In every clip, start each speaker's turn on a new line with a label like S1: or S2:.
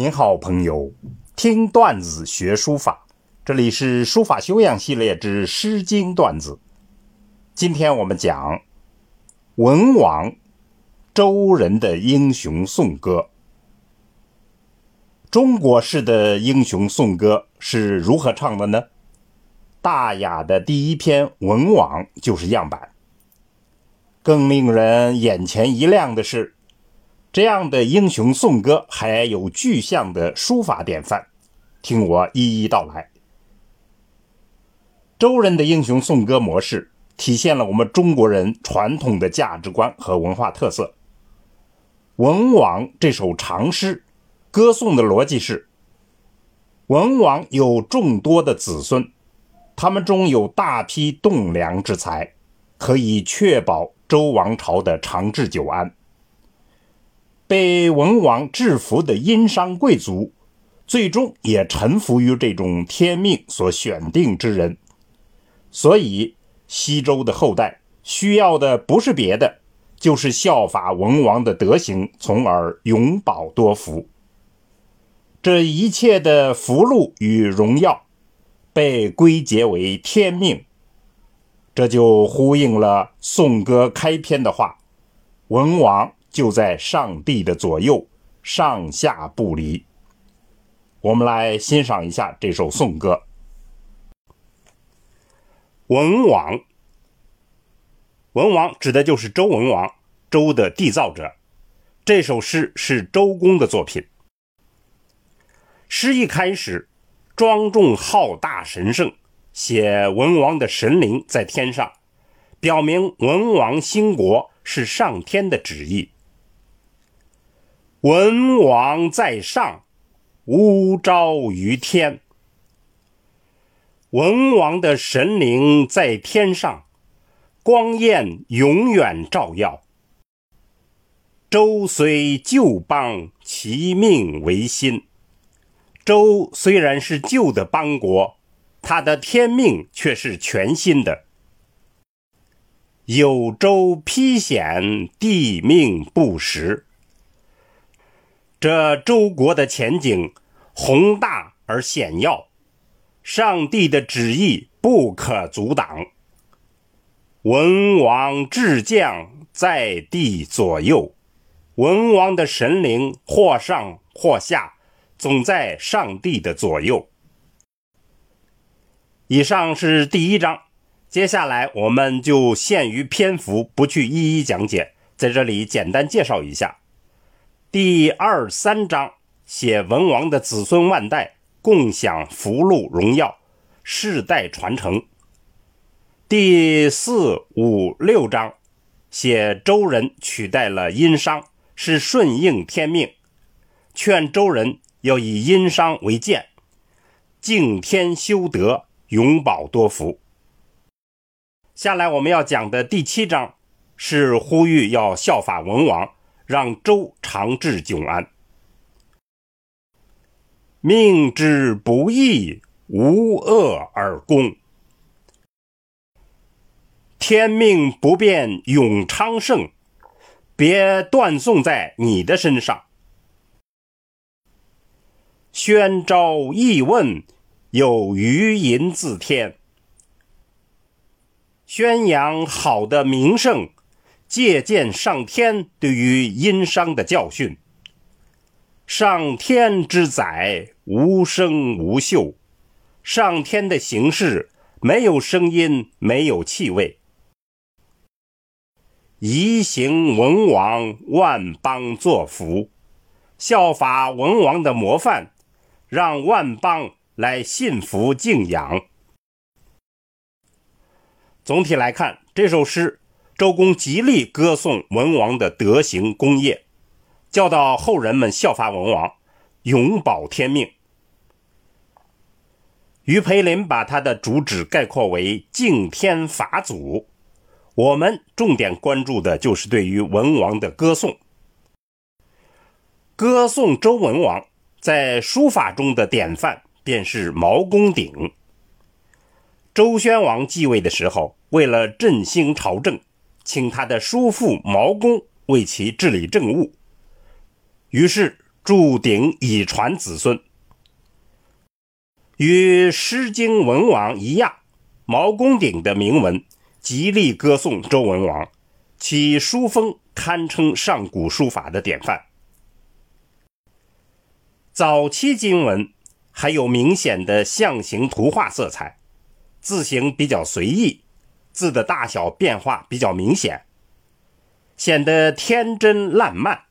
S1: 您好，朋友，听段子学书法，这里是书法修养系列之《诗经》段子。今天我们讲文王，周人的英雄颂歌。中国式的英雄颂歌是如何唱的呢？大雅的第一篇《文王》就是样板。更令人眼前一亮的是。这样的英雄颂歌还有具象的书法典范，听我一一道来。周人的英雄颂歌模式体现了我们中国人传统的价值观和文化特色。文王这首长诗，歌颂的逻辑是：文王有众多的子孙，他们中有大批栋梁之才，可以确保周王朝的长治久安。被文王制服的殷商贵族，最终也臣服于这种天命所选定之人。所以，西周的后代需要的不是别的，就是效法文王的德行，从而永保多福。这一切的福禄与荣耀，被归结为天命，这就呼应了颂歌开篇的话：“文王。”就在上帝的左右，上下不离。我们来欣赏一下这首颂歌。文王，文王指的就是周文王，周的缔造者。这首诗是周公的作品。诗一开始，庄重浩大神圣，写文王的神灵在天上，表明文王兴国是上天的旨意。文王在上，无昭于天。文王的神灵在天上，光焰永远照耀。周虽旧邦，其命维新。周虽然是旧的邦国，他的天命却是全新的。有周披险，地命不时。这周国的前景宏大而险要，上帝的旨意不可阻挡。文王至将在地左右，文王的神灵或上或下，总在上帝的左右。以上是第一章，接下来我们就限于篇幅，不去一一讲解，在这里简单介绍一下。第二三章写文王的子孙万代共享福禄荣耀，世代传承。第四五六章写周人取代了殷商，是顺应天命，劝周人要以殷商为鉴，敬天修德，永保多福。下来我们要讲的第七章是呼吁要效法文王。让周长治久安。命之不义，无恶而功。天命不变，永昌盛，别断送在你的身上。宣昭议问，有余银自天。宣扬好的名声。借鉴上天对于殷商的教训。上天之载无声无秀，上天的形式没有声音，没有气味。移行文王，万邦作福，效法文王的模范，让万邦来信服敬仰。总体来看，这首诗。周公极力歌颂文王的德行功业，教导后人们效法文王，永保天命。于培林把他的主旨概括为敬天法祖，我们重点关注的就是对于文王的歌颂。歌颂周文王，在书法中的典范便是毛公鼎。周宣王继位的时候，为了振兴朝政。请他的叔父毛公为其治理政务，于是注鼎以传子孙。与《诗经·文王》一样，毛公鼎的铭文极力歌颂周文王，其书风堪称上古书法的典范。早期金文还有明显的象形图画色彩，字形比较随意，字的大小变化比较明显，显得天真烂漫；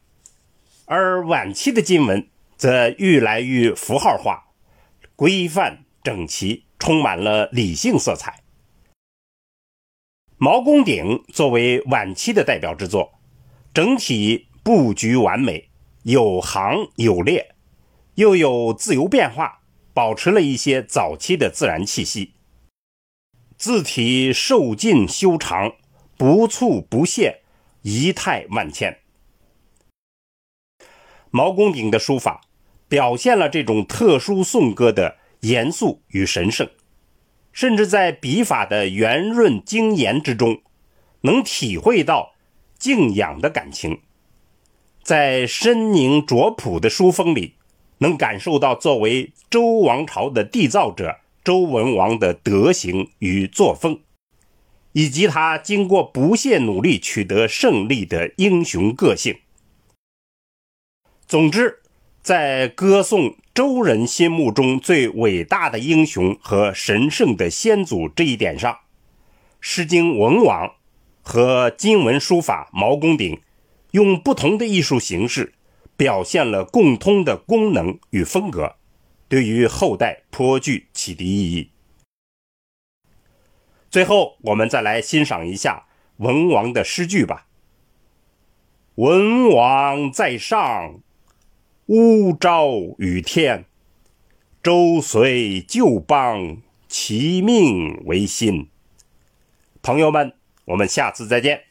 S1: 而晚期的金文则愈来愈符号化。规范整齐，充满了理性色彩。毛公鼎作为晚期的代表之作，整体布局完美，有行有列，又有自由变化，保持了一些早期的自然气息。字体瘦劲修长，不蹙不泄，仪态万千。毛公鼎的书法。表现了这种特殊颂歌的严肃与神圣，甚至在笔法的圆润精严之中，能体会到敬仰的感情；在深凝拙朴的书风里，能感受到作为周王朝的缔造者周文王的德行与作风，以及他经过不懈努力取得胜利的英雄个性。总之。在歌颂周人心目中最伟大的英雄和神圣的先祖这一点上，《诗经·文王》和金文书法毛公鼎用不同的艺术形式表现了共通的功能与风格，对于后代颇具启迪意义。最后，我们再来欣赏一下文王的诗句吧：“文王在上。”乌昭于天，周随旧邦，其命维新。朋友们，我们下次再见。